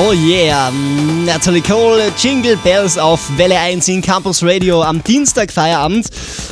Oh yeah, Natalie Cole, Jingle Bells auf Welle 1 in Campus Radio am Dienstag Feierabend.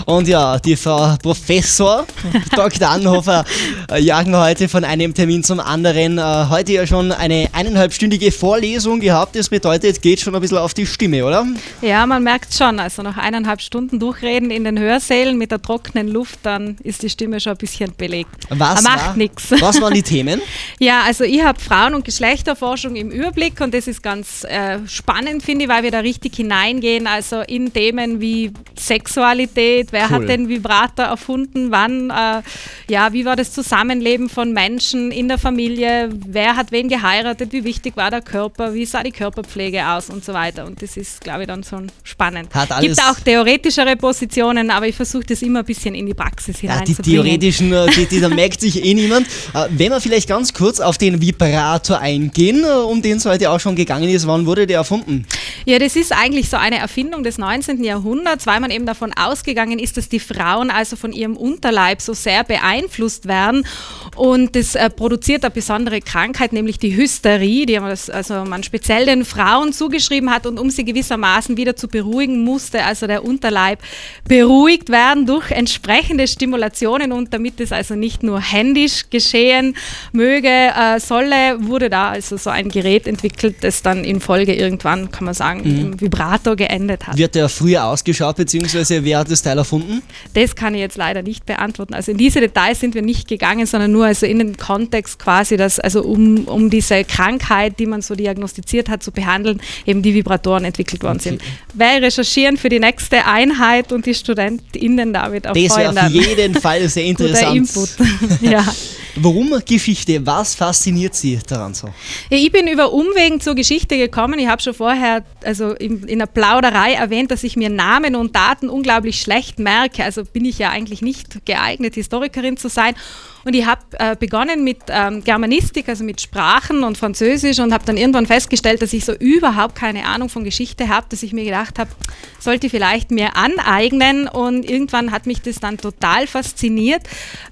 Und ja, die Frau Professor Dr. Anhofer äh, jagen heute von einem Termin zum anderen. Äh, heute ja schon eine eineinhalbstündige Vorlesung gehabt. Das bedeutet, geht schon ein bisschen auf die Stimme, oder? Ja, man merkt schon. Also nach eineinhalb Stunden durchreden in den Hörsälen mit der trockenen Luft, dann ist die Stimme schon ein bisschen belegt. Was, macht nichts. was waren die Themen? Ja, also ich habe Frauen- und Geschlechterforschung im Überblick und das ist ganz äh, spannend, finde ich, weil wir da richtig hineingehen. Also in Themen wie Sexualität, wer Cool. hat den Vibrator erfunden, wann, äh, ja, wie war das Zusammenleben von Menschen in der Familie, wer hat wen geheiratet, wie wichtig war der Körper, wie sah die Körperpflege aus und so weiter. Und das ist, glaube ich, dann schon spannend. Hat alles- Gibt auch theoretischere Positionen, aber ich versuche das immer ein bisschen in die Praxis Ja, die hineinzubringen. theoretischen, äh, die, die, da merkt sich eh niemand. Äh, Wenn wir vielleicht ganz kurz auf den Vibrator eingehen, äh, um den es heute auch schon gegangen ist, wann wurde der erfunden? Ja, das ist eigentlich so eine Erfindung des 19. Jahrhunderts, weil man eben davon ausgegangen ist, dass die Frauen also von ihrem Unterleib so sehr beeinflusst werden. Und das äh, produziert eine besondere Krankheit, nämlich die Hysterie, die man, das, also man speziell den Frauen zugeschrieben hat. Und um sie gewissermaßen wieder zu beruhigen, musste also der Unterleib beruhigt werden durch entsprechende Stimulationen. Und damit es also nicht nur händisch geschehen möge, äh, solle, wurde da also so ein Gerät entwickelt, das dann in Folge irgendwann, kann man sagen, im Vibrator geendet hat. Wird der früher ausgeschaut, beziehungsweise wer hat das Teil erfunden? Das kann ich jetzt leider nicht beantworten. Also in diese Details sind wir nicht gegangen, sondern nur also in den Kontext quasi, dass also um, um diese Krankheit, die man so diagnostiziert hat, zu behandeln, eben die Vibratoren entwickelt worden sind. Wer recherchieren für die nächste Einheit und die StudentInnen damit Das wäre auf jeden Fall sehr interessant. Input. ja. Warum Geschichte? Was fasziniert Sie daran so? Ja, ich bin über Umwegen zur Geschichte gekommen. Ich habe schon vorher also in, in der Plauderei erwähnt, dass ich mir Namen und Daten unglaublich schlecht merke. Also bin ich ja eigentlich nicht geeignet, Historikerin zu sein. Und ich habe äh, begonnen mit ähm, Germanistik, also mit Sprachen und Französisch und habe dann irgendwann festgestellt, dass ich so überhaupt keine Ahnung von Geschichte habe, dass ich mir gedacht habe, sollte ich vielleicht mir aneignen. Und irgendwann hat mich das dann total fasziniert,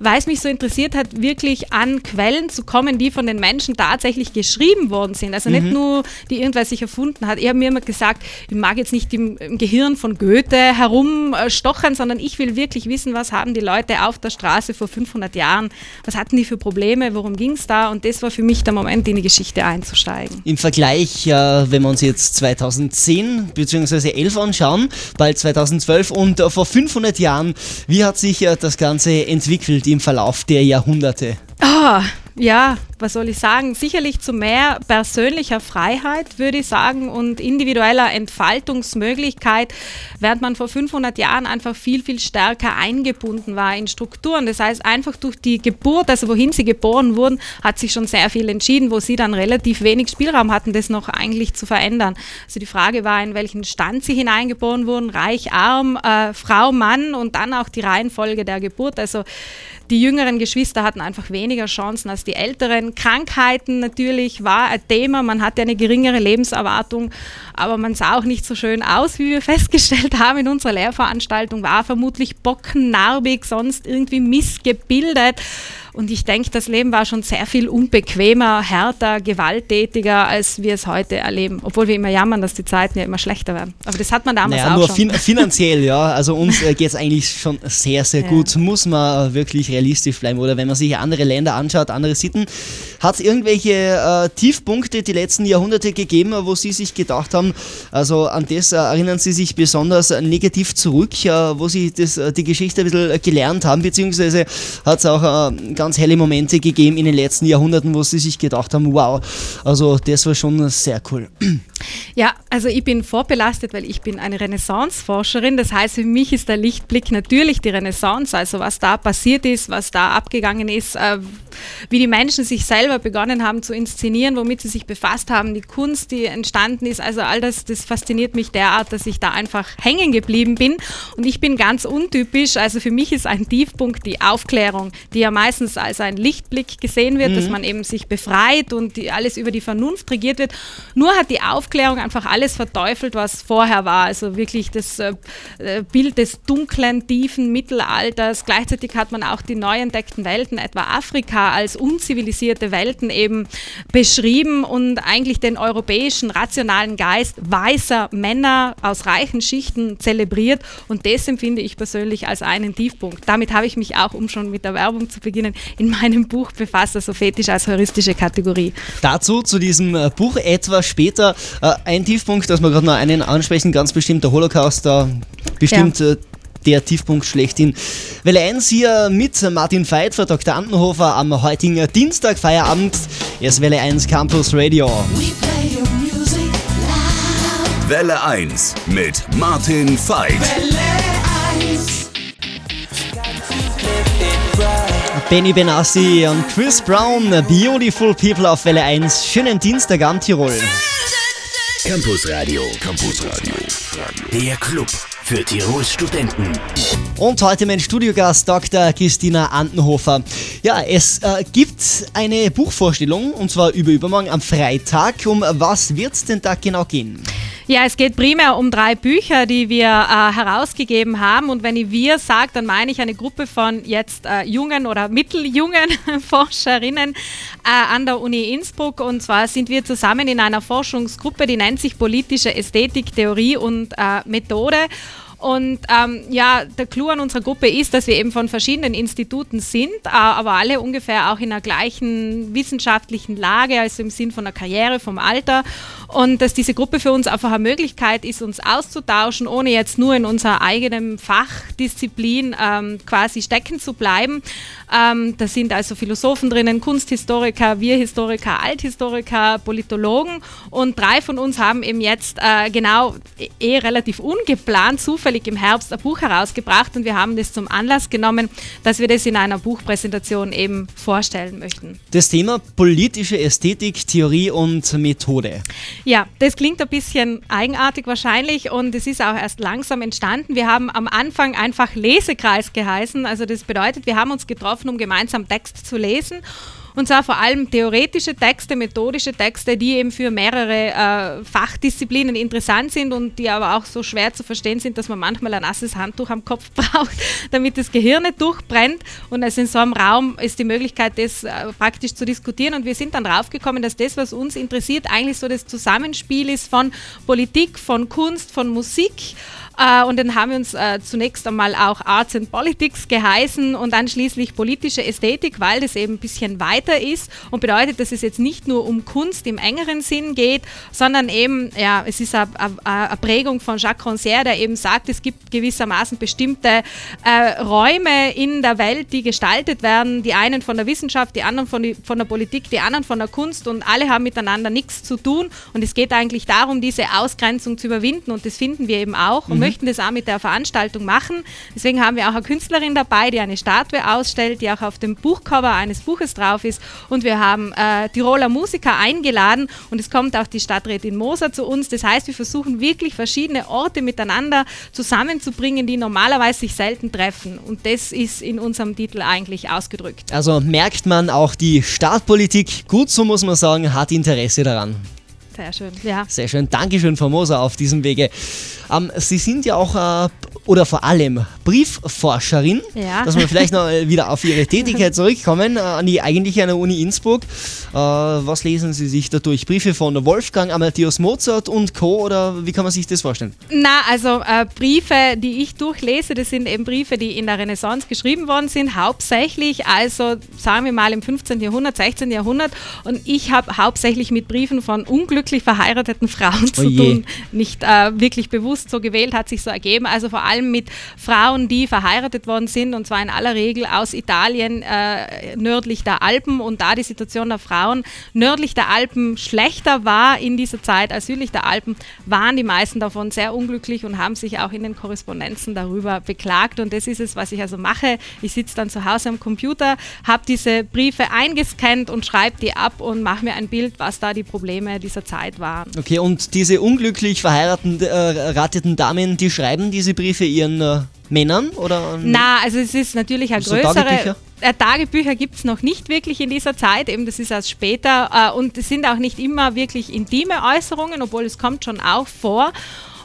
weil es mich so interessiert hat, wirklich an Quellen zu kommen, die von den Menschen tatsächlich geschrieben worden sind. Also nicht nur, die irgendwer sich erfunden hat. Ich habe mir immer gesagt, ich mag jetzt nicht im, im Gehirn von Goethe herumstochern, sondern ich will wirklich wissen, was haben die Leute auf der Straße vor 500 Jahren, was hatten die für Probleme, worum ging es da? Und das war für mich der Moment, in die Geschichte einzusteigen. Im Vergleich, äh, wenn wir uns jetzt 2010 bzw. 11 anschauen, bald 2012 und äh, vor 500 Jahren, wie hat sich äh, das Ganze entwickelt im Verlauf der Jahrhunderte? Ah, ja, was soll ich sagen? Sicherlich zu mehr persönlicher Freiheit, würde ich sagen, und individueller Entfaltungsmöglichkeit, während man vor 500 Jahren einfach viel, viel stärker eingebunden war in Strukturen. Das heißt, einfach durch die Geburt, also wohin sie geboren wurden, hat sich schon sehr viel entschieden, wo sie dann relativ wenig Spielraum hatten, das noch eigentlich zu verändern. Also die Frage war, in welchen Stand sie hineingeboren wurden, reich, arm, äh, Frau, Mann und dann auch die Reihenfolge der Geburt. Also die jüngeren Geschwister hatten einfach weniger Chancen als die älteren. Krankheiten natürlich war ein Thema. Man hatte eine geringere Lebenserwartung, aber man sah auch nicht so schön aus, wie wir festgestellt haben in unserer Lehrveranstaltung. War vermutlich bockennarbig, sonst irgendwie missgebildet. Und ich denke, das Leben war schon sehr viel unbequemer, härter, gewalttätiger, als wir es heute erleben. Obwohl wir immer jammern, dass die Zeiten ja immer schlechter werden. Aber das hat man damals Naja, auch nur schon. fin finanziell, ja. Also uns äh, geht es eigentlich schon sehr, sehr Ja. gut. Muss man äh, wirklich realistisch bleiben. Oder wenn man sich andere Länder anschaut, andere Sitten, hat es irgendwelche äh, Tiefpunkte die letzten Jahrhunderte gegeben, wo Sie sich gedacht haben, also an das äh, erinnern Sie sich besonders negativ zurück, äh, wo Sie das, äh, die Geschichte ein bisschen gelernt haben, beziehungsweise hat es auch äh, ganz helle Momente gegeben in den letzten Jahrhunderten, wo Sie sich gedacht haben, wow, also das war schon sehr cool. Ja, also ich bin vorbelastet, weil ich bin eine Renaissance-Forscherin. Das heißt, für mich ist der Lichtblick natürlich die Renaissance, also was da passiert ist, was da abgegangen ist, äh, wie die Menschen sich selber begonnen haben zu inszenieren, womit sie sich befasst haben, die Kunst, die entstanden ist. Also all das, das fasziniert mich derart, dass ich da einfach hängen geblieben bin. Und ich bin ganz untypisch. Also für mich ist ein Tiefpunkt die Aufklärung, die ja meistens Sozialismus als ein Lichtblick gesehen wird, mhm. dass man eben sich befreit und die, alles über die Vernunft regiert wird. Nur hat die Aufklärung einfach alles verteufelt, was vorher war. Also wirklich das äh, äh Bild des dunklen, tiefen Mittelalters. Gleichzeitig hat man auch die neu entdeckten Welten, etwa Afrika, als unzivilisierte Welten eben beschrieben und eigentlich den europäischen rationalen Geist weißer Männer aus reichen Schichten zelebriert. Und das empfinde ich persönlich als einen Tiefpunkt. Damit habe ich mich auch, um schon mit der Werbung zu beginnen, in meinem Buch befasst, also Fetisch als heuristische Kategorie. Dazu, zu diesem äh, Buch etwas später, äh, ein Tiefpunkt, dass wir gerade noch einen ansprechen, ganz bestimmt der Holocaust, da bestimmt ja. Äh, der Tiefpunkt schlechthin. Welle 1 hier mit Martin Veit für Dr. Antenhofer am heutigen Dienstag Feierabend. Erst Welle 1 Campus Radio. Welle 1 mit Martin Veit. Benny Benassi und Chris Brown, Beautiful People auf Welle 1. Schönen Dienstag am Tirol. Campus Radio. Campus Radio. Der Club für Tirols Studenten. Und heute mein Studiogast Dr. Christina Antenhofer. Ja, es äh, gibt eine Buchvorstellung und zwar über übermorgen am Freitag. Um was wird es denn da genau gehen? Ja, es geht primär um drei Bücher, die wir äh, herausgegeben haben. Und wenn ich wir sage, dann meine ich eine Gruppe von jetzt äh, jungen oder mitteljungen Forscherinnen äh, an der Uni Innsbruck. Und zwar sind wir zusammen in einer Forschungsgruppe, die nennt sich Politische Ästhetik, Theorie und äh, Methode. Und ähm, ja, der Clou an unserer Gruppe ist, dass wir eben von verschiedenen Instituten sind, äh, aber alle ungefähr auch in der gleichen wissenschaftlichen Lage, also im Sinn von der Karriere, vom Alter. Und dass diese Gruppe für uns einfach eine Möglichkeit ist, uns auszutauschen, ohne jetzt nur in unserer eigenen Fachdisziplin ähm, quasi stecken zu bleiben. Ähm, da sind also Philosophen drinnen, Kunsthistoriker, wir Historiker, Althistoriker, Politologen. Und drei von uns haben eben jetzt äh, genau eh relativ ungeplant, zufällig im Herbst ein Buch herausgebracht und wir haben das zum Anlass genommen, dass wir das in einer Buchpräsentation eben vorstellen möchten. Das Thema politische Ästhetik, Theorie und Methode. Ja, das klingt ein bisschen eigenartig wahrscheinlich und es ist auch erst langsam entstanden. Wir haben am Anfang einfach Lesekreis geheißen. Also das bedeutet, wir haben uns getroffen, um gemeinsam Text zu lesen und zwar vor allem theoretische Texte, methodische Texte, die eben für mehrere äh, Fachdisziplinen interessant sind und die aber auch so schwer zu verstehen sind, dass man manchmal ein nasses Handtuch am Kopf braucht, damit das Gehirn nicht durchbrennt. Und also in so einem Raum ist die Möglichkeit, das äh, praktisch zu diskutieren. Und wir sind dann draufgekommen, dass das, was uns interessiert, eigentlich so das Zusammenspiel ist von Politik, von Kunst, von Musik. Äh, und dann haben wir uns äh, zunächst einmal auch Arts and Politics geheißen und dann schließlich politische Ästhetik, weil das eben ein bisschen weiter ist und bedeutet, dass es jetzt nicht nur um Kunst im engeren Sinn geht, sondern eben, ja, es ist eine, Prägung von Jacques Rancière, der eben sagt, es gibt gewissermaßen bestimmte äh, Räume in der Welt, die gestaltet werden, die einen von der Wissenschaft, die anderen von, der Politik, die anderen von der Kunst und alle haben miteinander nichts zu tun und es geht eigentlich darum, diese Ausgrenzung zu überwinden und das finden wir eben auch. Mhm möchten das auch mit der Veranstaltung machen. Deswegen haben wir auch eine Künstlerin dabei, die eine Statue ausstellt, die auch auf dem Buchcover eines Buches drauf ist. Und wir haben äh, Tiroler Musiker eingeladen und es kommt auch die Stadträtin Moser zu uns. Das heißt, wir versuchen wirklich verschiedene Orte miteinander zusammenzubringen, die normalerweise sich selten treffen. Und das ist in unserem Titel eigentlich ausgedrückt. Also merkt man auch die Stadtpolitik, gut so muss man sagen, hat Interesse daran. Sehr schön, ja. Sehr schön. Dankeschön, Formosa, auf diesem Wege. Ähm, Sie sind ja auch, äh, oder vor allem Briefforscherin, ja. dass wir vielleicht noch wieder auf Ihre Tätigkeit zurückkommen, äh, an die eigentliche an der Uni Innsbruck. Äh, was lesen Sie sich da durch? Briefe von Wolfgang Amadeus Mozart und Co. oder wie kann man sich das vorstellen? Na, also äh, Briefe, die ich durchlese, das sind eben Briefe, die in der Renaissance geschrieben worden sind, hauptsächlich, also sagen wir mal im 15. Jahrhundert, 16. Jahrhundert und ich habe hauptsächlich mit Briefen von unglücklich verheirateten Frauen zu tun, nicht äh, wirklich bewusst bewusst so gewählt, hat sich so ergeben. Also vor allem mit Frauen, die verheiratet worden sind und zwar in aller Regel aus Italien äh, nördlich der Alpen und da die Situation der Frauen nördlich der Alpen schlechter war in dieser Zeit als südlich der Alpen, waren die meisten davon sehr unglücklich und haben sich auch in den Korrespondenzen darüber beklagt und das ist es, was ich also mache. Ich sitze dann zu Hause am Computer, habe diese Briefe eingescannt und schreibe die ab und mache mir ein Bild, was da die Probleme dieser Zeit waren. Okay, und diese unglücklich verheirateten äh, verheirateten Damen, die schreiben diese Briefe ihren äh, Männern? Oder Na, also es ist natürlich eine größere, äh, Tagebücher gibt es noch nicht wirklich in dieser Zeit, eben das ist erst später äh, und es sind auch nicht immer wirklich intime Äußerungen, obwohl es kommt schon auch vor.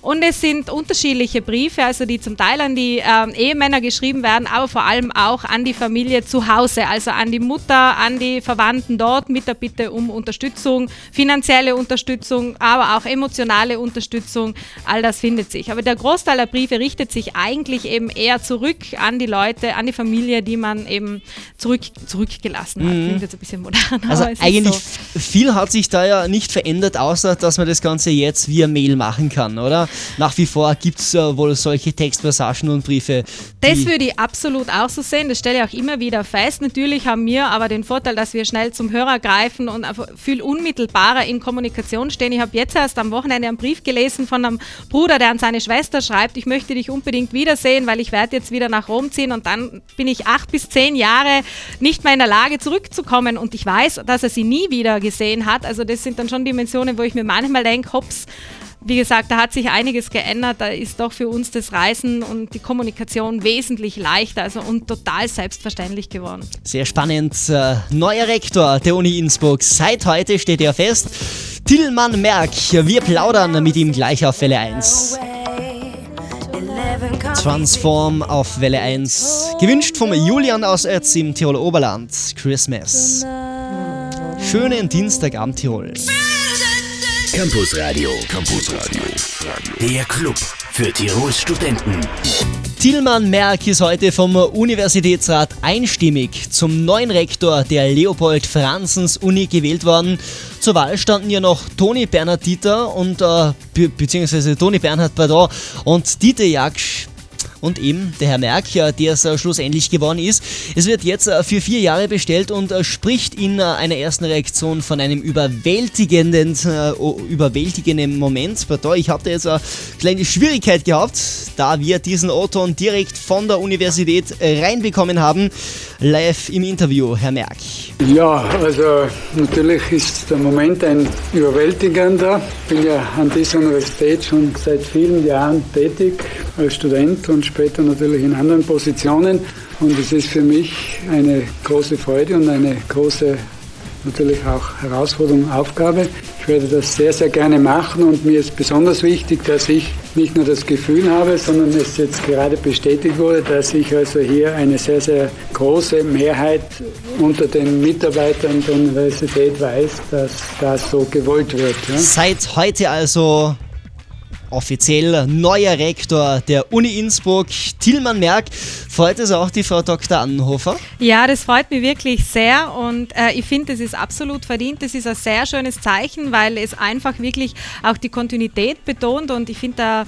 Und es sind unterschiedliche Briefe, also die zum Teil an die ähm, Ehemänner geschrieben werden, aber vor allem auch an die Familie zu Hause, also an die Mutter, an die Verwandten dort mit der Bitte um Unterstützung, finanzielle Unterstützung, aber auch emotionale Unterstützung. All das findet sich. Aber der Großteil der Briefe richtet sich eigentlich eben eher zurück an die Leute, an die Familie, die man eben zurück, zurückgelassen hat. Mhm. Klingt jetzt ein bisschen modern. Also eigentlich so. viel hat sich da ja nicht verändert, außer dass man das Ganze jetzt via Mail machen kann, oder? Nach wie vor gibt es äh, wohl solche Textpassagen und Briefe. Das würde ich absolut auch so sehen. Das stelle ich auch immer wieder fest. Natürlich haben wir aber den Vorteil, dass wir schnell zum Hörer greifen und viel unmittelbarer in Kommunikation stehen. Ich habe jetzt erst am Wochenende einen Brief gelesen von einem Bruder, der an seine Schwester schreibt, ich möchte dich unbedingt wiedersehen, weil ich werde jetzt wieder nach Rom ziehen und dann bin ich acht bis zehn Jahre nicht mehr in der Lage zurückzukommen und ich weiß, dass er sie nie wieder gesehen hat. Also das sind dann schon Dimensionen, wo ich mir manchmal denke, hops, wie gesagt, da hat sich einiges geändert. Da ist doch für uns das Reisen und die Kommunikation wesentlich leichter also und total selbstverständlich geworden. Sehr spannend. Äh, neuer Rektor der Uni Innsbruck. Seit heute steht er fest. Tillmann Merck. Wir plaudern mit ihm gleich auf Welle 1. Transform auf Welle 1. Gewünscht vom Julian aus Ötz im Tiroler Oberland. Christmas. Schönen Dienstagabend Tirol. Campus Radio. Campus Radio. Der Club für Tirols Studenten. Tillmann Merck ist heute vom Universitätsrat einstimmig zum neuen Rektor der Leopold Franzens Uni gewählt worden. Zur Wahl standen ja noch Toni Bernhard Dieter und äh, be beziehungsweise Toni Bernhard Pardon und Dieter Jaksch und eben der Herr Merck, der es äh, schlussendlich geworden ist. Es wird jetzt äh, für vier Jahre bestellt und äh, spricht in einer ersten Reaktion von einem überwältigenden, überwältigenden Moment. Ich habe da jetzt eine kleine Schwierigkeit gehabt, da wir diesen O-Ton direkt von der Universität reinbekommen haben. Live im Interview, Herr Merck. Ja, also natürlich ist der Moment ein überwältigender. Ich bin ja an dieser Universität schon seit vielen Jahren tätig als Student und später natürlich in anderen Positionen. Und es ist für mich eine große Freude und eine große natürlich auch Herausforderung, Aufgabe. Ich werde das sehr, sehr gerne machen und mir ist besonders wichtig, dass ich nicht nur das Gefühl habe, sondern es jetzt gerade bestätigt wurde, dass ich also hier eine sehr, sehr große Mehrheit unter den Mitarbeitern der Universität weiß, dass das so gewollt wird. Ja. Seit heute also offiziell neuer Rektor der Uni Innsbruck, Tillmann Merck. Freut es auch die Frau Dr. Annenhofer? Ja, das freut mich wirklich sehr und äh, ich finde, das ist absolut verdient. Das ist ein sehr schönes Zeichen, weil es einfach wirklich auch die Kontinuität betont und ich finde,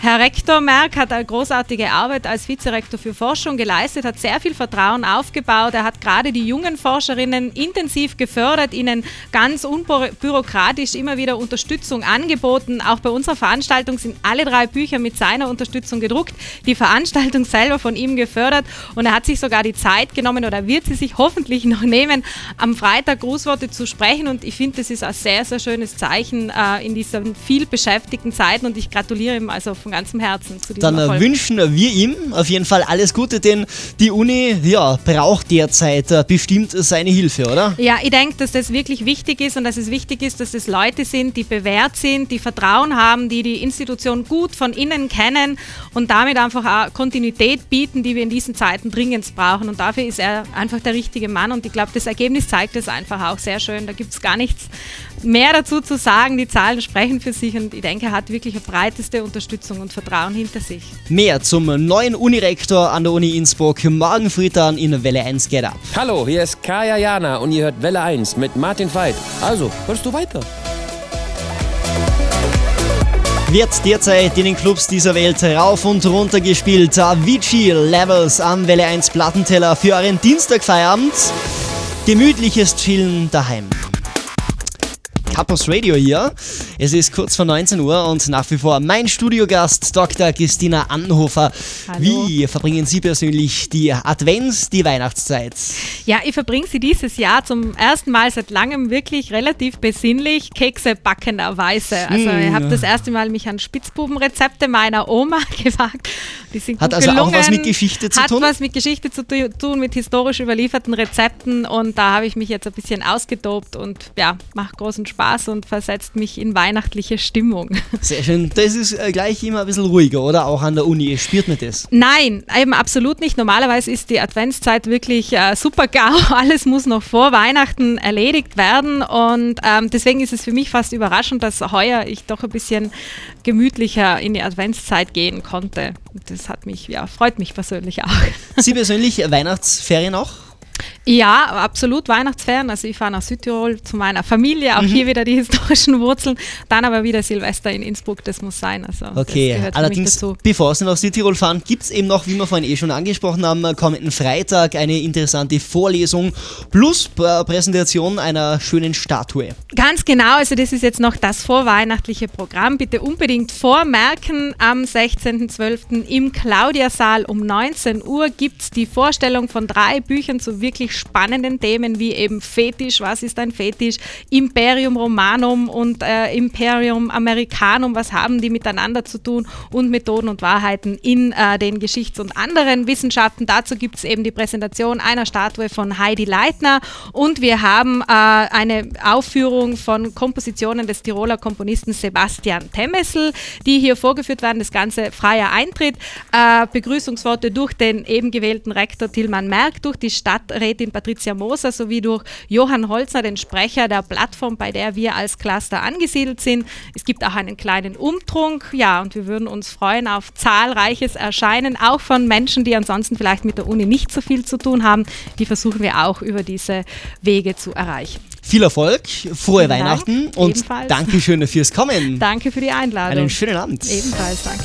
Herr Rektor Merck hat eine großartige Arbeit als Vizerektor für Forschung geleistet, hat sehr viel Vertrauen aufgebaut. Er hat gerade die jungen Forscherinnen intensiv gefördert, ihnen ganz unbürokratisch immer wieder Unterstützung angeboten. Auch bei unserer Veranstaltung Veranstaltung sind alle drei Bücher mit seiner Unterstützung gedruckt, die Veranstaltung selber von ihm gefördert und er hat sich sogar die Zeit genommen oder wird sie sich hoffentlich noch nehmen, am Freitag Grußworte zu sprechen und ich finde, das ist ein sehr, sehr schönes Zeichen äh, in diesen viel beschäftigten Zeiten und ich gratuliere ihm also von ganzem Herzen zu diesem Dann äh, Erfolg. wünschen wir ihm auf jeden Fall alles Gute, denn die Uni ja, braucht derzeit äh, bestimmt seine Hilfe, oder? Ja, ich denke, dass das wirklich wichtig ist und dass es wichtig ist, dass es Leute sind, die bewährt sind, die Vertrauen haben, die die Institution gut von innen kennen und damit einfach auch Kontinuität bieten, die wir in diesen Zeiten dringend brauchen. Und dafür ist er einfach der richtige Mann. Und ich glaube, das Ergebnis zeigt es einfach auch sehr schön. Da gibt es gar nichts mehr dazu zu sagen. Die Zahlen sprechen für sich und ich denke, er hat wirklich eine breiteste Unterstützung und Vertrauen hinter sich. Mehr zum neuen Unirektor an der Uni Innsbruck morgen früh dann in Welle 1 Get Up. Hallo, hier ist Kaya Jana und ihr hört Welle 1 mit Martin Veit. Also, hörst du weiter? Wird derzeit in den Clubs dieser Welt rauf und runter gespielt. Avicii Levels am Welle 1 Plattenteller für euren Dienstagfeierabend. Gemütliches Chillen daheim. Campus Radio hier. Es ist kurz vor 19 Uhr und nach wie vor mein Studiogast Dr. Christina Anhofer. Hallo. Wie verbringen Sie persönlich die Advents-, die Weihnachtszeit? Ja, ich verbringe sie dieses Jahr zum ersten Mal seit langem wirklich relativ besinnlich Kekse backenderweise. Also ich habe das erste Mal mich an Spitzbubenrezepte meiner Oma gewagt. Die sind Hat also auch gelungen. was mit Geschichte zu Hat tun? was mit Geschichte zu tu- tun, mit historisch überlieferten Rezepten und da habe ich mich jetzt ein bisschen ausgetobt und ja, macht großen Spaß und versetzt mich in weihnachtliche Stimmung. Sehr schön. Das ist äh, gleich immer ein bisschen ruhiger, oder? Auch an der Uni. Spürt man das? Nein, eben absolut nicht. Normalerweise ist die Adventszeit wirklich äh, super GAU. Alles muss noch vor Weihnachten erledigt werden und ähm, deswegen ist es für mich fast überraschend, dass heuer ich doch ein bisschen gemütlicher in die Adventszeit gehen konnte. Das hat mich, ja, freut mich persönlich auch. Sie persönlich Weihnachtsferien auch? Ja, absolut Weihnachtsferien. Also ich fahre nach Südtirol zu meiner Familie, Mhm. auch hier wieder die historischen Wurzeln. Dann aber wieder Silvester in Innsbruck, das muss sein. Also Okay, allerdings, bevor Sie nach Südtirol fahren, gibt es eben noch, wie wir vorhin eh schon angesprochen haben, kommenden Freitag eine interessante Vorlesung plus Pr- Präsentation einer schönen Statue. Ganz genau, also das ist jetzt noch das vorweihnachtliche Programm. Bitte unbedingt vormerken. Am 16.12. im Claudiasaal um 19 Uhr gibt es die Vorstellung von drei Büchern zu wirklich spannenden Themen wie eben Fetisch, was ist ein Fetisch, Imperium Romanum und äh, Imperium Americanum, was haben die miteinander zu tun und Methoden und Wahrheiten in äh, den Geschichts- und anderen Wissenschaften. Dazu gibt es eben die Präsentation einer Statue von Heidi Leitner und wir haben äh, eine Aufführung von Kompositionen des Tiroler Komponisten Sebastian Temessel, die hier vorgeführt werden. Das Ganze freier Eintritt. Äh, Begrüßungsworte durch den eben gewählten Rektor Tilman Merck, durch die Stadträtin Patricia Moser sowie durch Johann Holzner, den Sprecher der Plattform, bei der wir als Cluster angesiedelt sind. Es gibt auch einen kleinen Umtrunk. Ja, und wir würden uns freuen auf zahlreiches Erscheinen, auch von Menschen, die ansonsten vielleicht mit der Uni nicht so viel zu tun haben. Die versuchen wir auch über diese Wege zu erreichen. Viel Erfolg, frohe Vielen Dank. Weihnachten und Ebenfalls. Dankeschön fürs Kommen. Danke für die Einladung. Einen schönen Abend. Ebenfalls, danke.